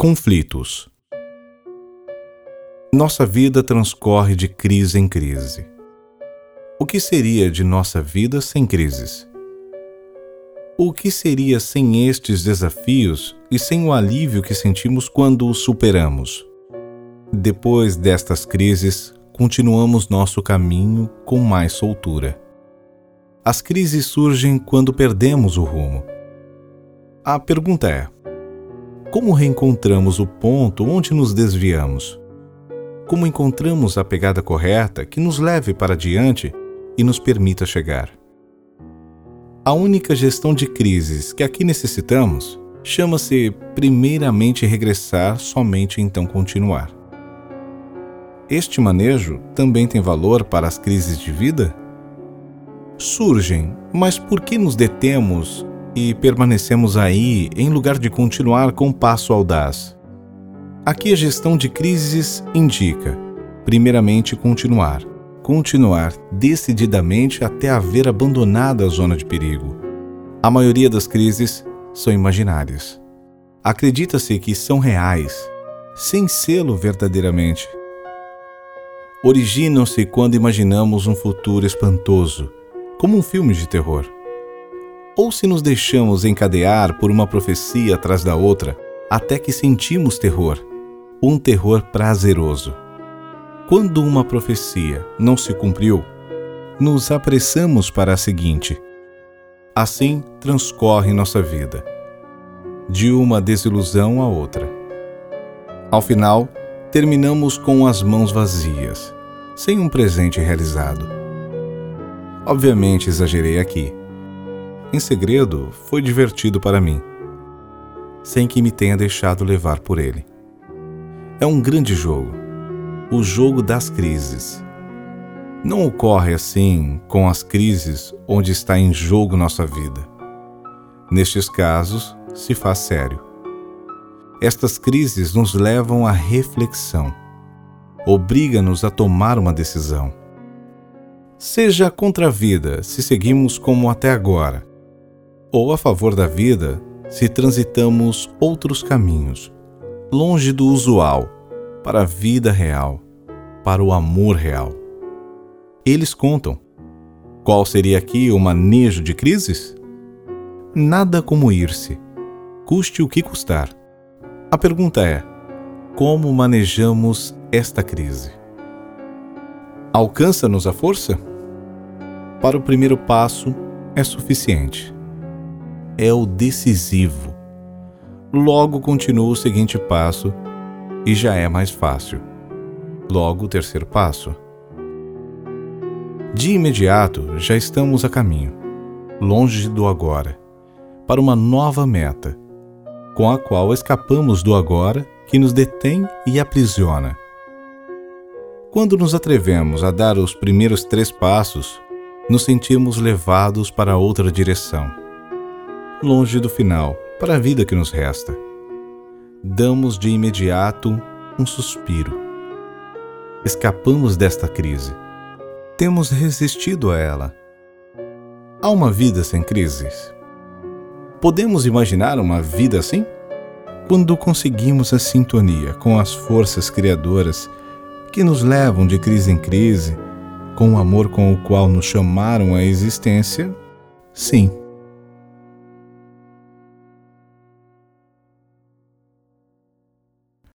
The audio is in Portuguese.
Conflitos. Nossa vida transcorre de crise em crise. O que seria de nossa vida sem crises? O que seria sem estes desafios e sem o alívio que sentimos quando os superamos? Depois destas crises, continuamos nosso caminho com mais soltura. As crises surgem quando perdemos o rumo. A pergunta é: como reencontramos o ponto onde nos desviamos? Como encontramos a pegada correta que nos leve para diante e nos permita chegar? A única gestão de crises que aqui necessitamos chama-se primeiramente regressar, somente então continuar. Este manejo também tem valor para as crises de vida? Surgem, mas por que nos detemos e permanecemos aí em lugar de continuar com passo audaz. Aqui a gestão de crises indica, primeiramente, continuar. Continuar decididamente até haver abandonado a zona de perigo. A maioria das crises são imaginárias. Acredita-se que são reais, sem sê-lo verdadeiramente. Originam-se quando imaginamos um futuro espantoso, como um filme de terror ou se nos deixamos encadear por uma profecia atrás da outra até que sentimos terror, um terror prazeroso. Quando uma profecia não se cumpriu, nos apressamos para a seguinte. Assim transcorre nossa vida, de uma desilusão a outra. Ao final, terminamos com as mãos vazias, sem um presente realizado. Obviamente exagerei aqui em segredo, foi divertido para mim, sem que me tenha deixado levar por ele. É um grande jogo, o jogo das crises. Não ocorre assim com as crises onde está em jogo nossa vida. Nestes casos, se faz sério. Estas crises nos levam à reflexão, obriga-nos a tomar uma decisão. Seja contra a vida se seguimos como até agora, ou a favor da vida se transitamos outros caminhos, longe do usual, para a vida real, para o amor real. Eles contam. Qual seria aqui o manejo de crises? Nada como ir-se, custe o que custar. A pergunta é: como manejamos esta crise? Alcança-nos a força? Para o primeiro passo é suficiente é o decisivo. Logo continua o seguinte passo e já é mais fácil. Logo o terceiro passo. De imediato já estamos a caminho, longe do agora, para uma nova meta, com a qual escapamos do agora que nos detém e aprisiona. Quando nos atrevemos a dar os primeiros três passos, nos sentimos levados para outra direção longe do final, para a vida que nos resta. Damos de imediato um suspiro. Escapamos desta crise. Temos resistido a ela. Há uma vida sem crises? Podemos imaginar uma vida assim? Quando conseguimos a sintonia com as forças criadoras que nos levam de crise em crise, com o amor com o qual nos chamaram à existência, sim